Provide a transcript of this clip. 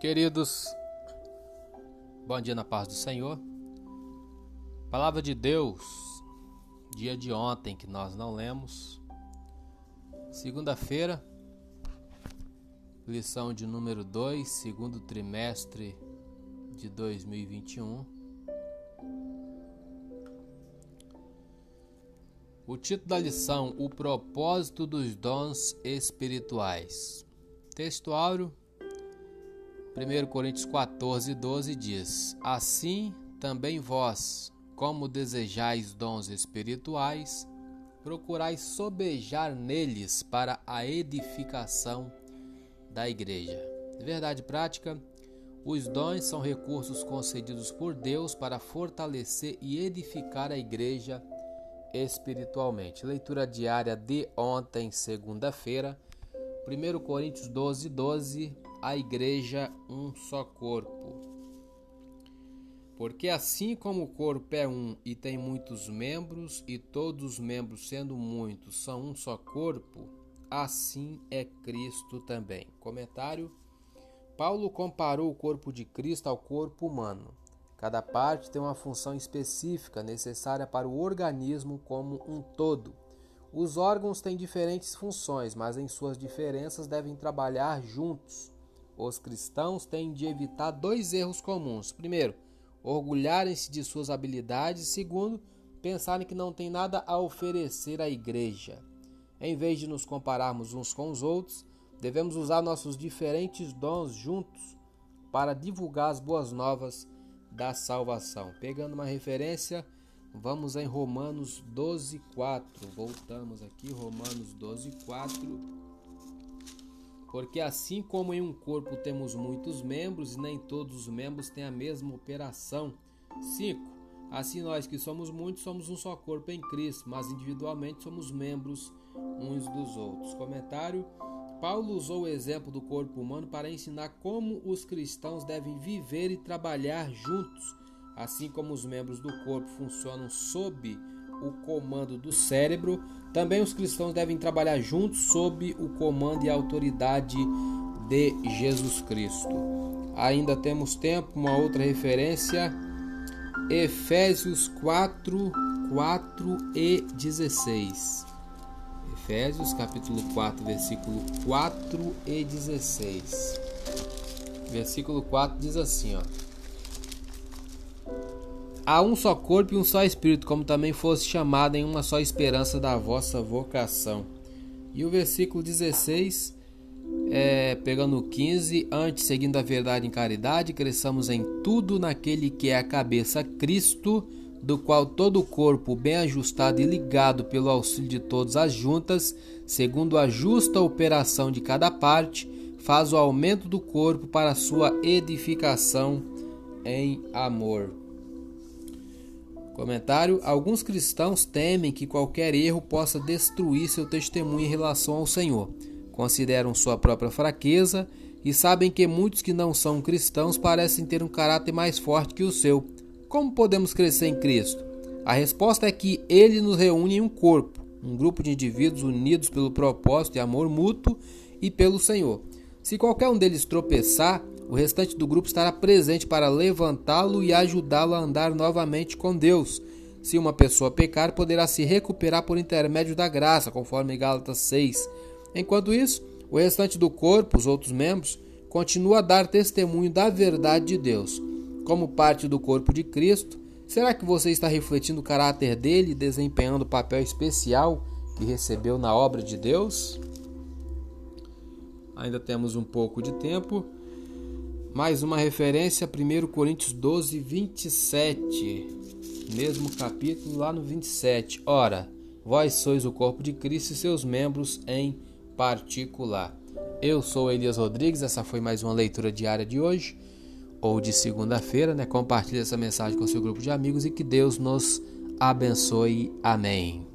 Queridos, bom dia na paz do Senhor. Palavra de Deus, dia de ontem que nós não lemos. Segunda-feira, lição de número 2, segundo trimestre de 2021. O título da lição: O propósito dos dons espirituais. Textuário 1 Coríntios 14, 12 diz: Assim também vós, como desejais dons espirituais, procurais sobejar neles para a edificação da igreja. Verdade prática: os dons são recursos concedidos por Deus para fortalecer e edificar a igreja espiritualmente. Leitura diária de ontem, segunda-feira, 1 Coríntios 12, 12 a igreja um só corpo. Porque assim como o corpo é um e tem muitos membros, e todos os membros, sendo muitos, são um só corpo, assim é Cristo também. Comentário: Paulo comparou o corpo de Cristo ao corpo humano. Cada parte tem uma função específica necessária para o organismo como um todo. Os órgãos têm diferentes funções, mas em suas diferenças devem trabalhar juntos. Os cristãos têm de evitar dois erros comuns. Primeiro, orgulharem-se de suas habilidades. Segundo, pensarem que não tem nada a oferecer à igreja. Em vez de nos compararmos uns com os outros, devemos usar nossos diferentes dons juntos para divulgar as boas novas da salvação. Pegando uma referência, vamos em Romanos 12, 4. Voltamos aqui, Romanos 12, 4 porque assim como em um corpo temos muitos membros e nem todos os membros têm a mesma operação. 5. Assim nós que somos muitos somos um só corpo em Cristo, mas individualmente somos membros uns dos outros. Comentário: Paulo usou o exemplo do corpo humano para ensinar como os cristãos devem viver e trabalhar juntos, assim como os membros do corpo funcionam sob o comando do cérebro, também os cristãos devem trabalhar juntos sob o comando e autoridade de Jesus Cristo. Ainda temos tempo, uma outra referência, Efésios 4, 4 e 16. Efésios capítulo 4, versículo 4 e 16. Versículo 4 diz assim, ó: Há um só corpo e um só espírito, como também fosse chamado em uma só esperança da vossa vocação. E o versículo 16, é, pegando o 15, antes, seguindo a verdade em caridade, cresçamos em tudo naquele que é a cabeça Cristo, do qual todo o corpo, bem ajustado e ligado pelo auxílio de todas as juntas, segundo a justa operação de cada parte, faz o aumento do corpo para sua edificação em amor. Comentário: Alguns cristãos temem que qualquer erro possa destruir seu testemunho em relação ao Senhor. Consideram sua própria fraqueza e sabem que muitos que não são cristãos parecem ter um caráter mais forte que o seu. Como podemos crescer em Cristo? A resposta é que ele nos reúne em um corpo, um grupo de indivíduos unidos pelo propósito e amor mútuo e pelo Senhor. Se qualquer um deles tropeçar, o restante do grupo estará presente para levantá-lo e ajudá-lo a andar novamente com Deus. Se uma pessoa pecar, poderá se recuperar por intermédio da graça, conforme Gálatas 6. Enquanto isso, o restante do corpo, os outros membros, continua a dar testemunho da verdade de Deus. Como parte do corpo de Cristo, será que você está refletindo o caráter dele desempenhando o papel especial que recebeu na obra de Deus? Ainda temos um pouco de tempo. Mais uma referência, 1 Coríntios 12, 27. Mesmo capítulo, lá no 27. Ora, vós sois o corpo de Cristo e seus membros em particular. Eu sou Elias Rodrigues, essa foi mais uma leitura diária de hoje, ou de segunda-feira, né? Compartilhe essa mensagem com seu grupo de amigos e que Deus nos abençoe. Amém.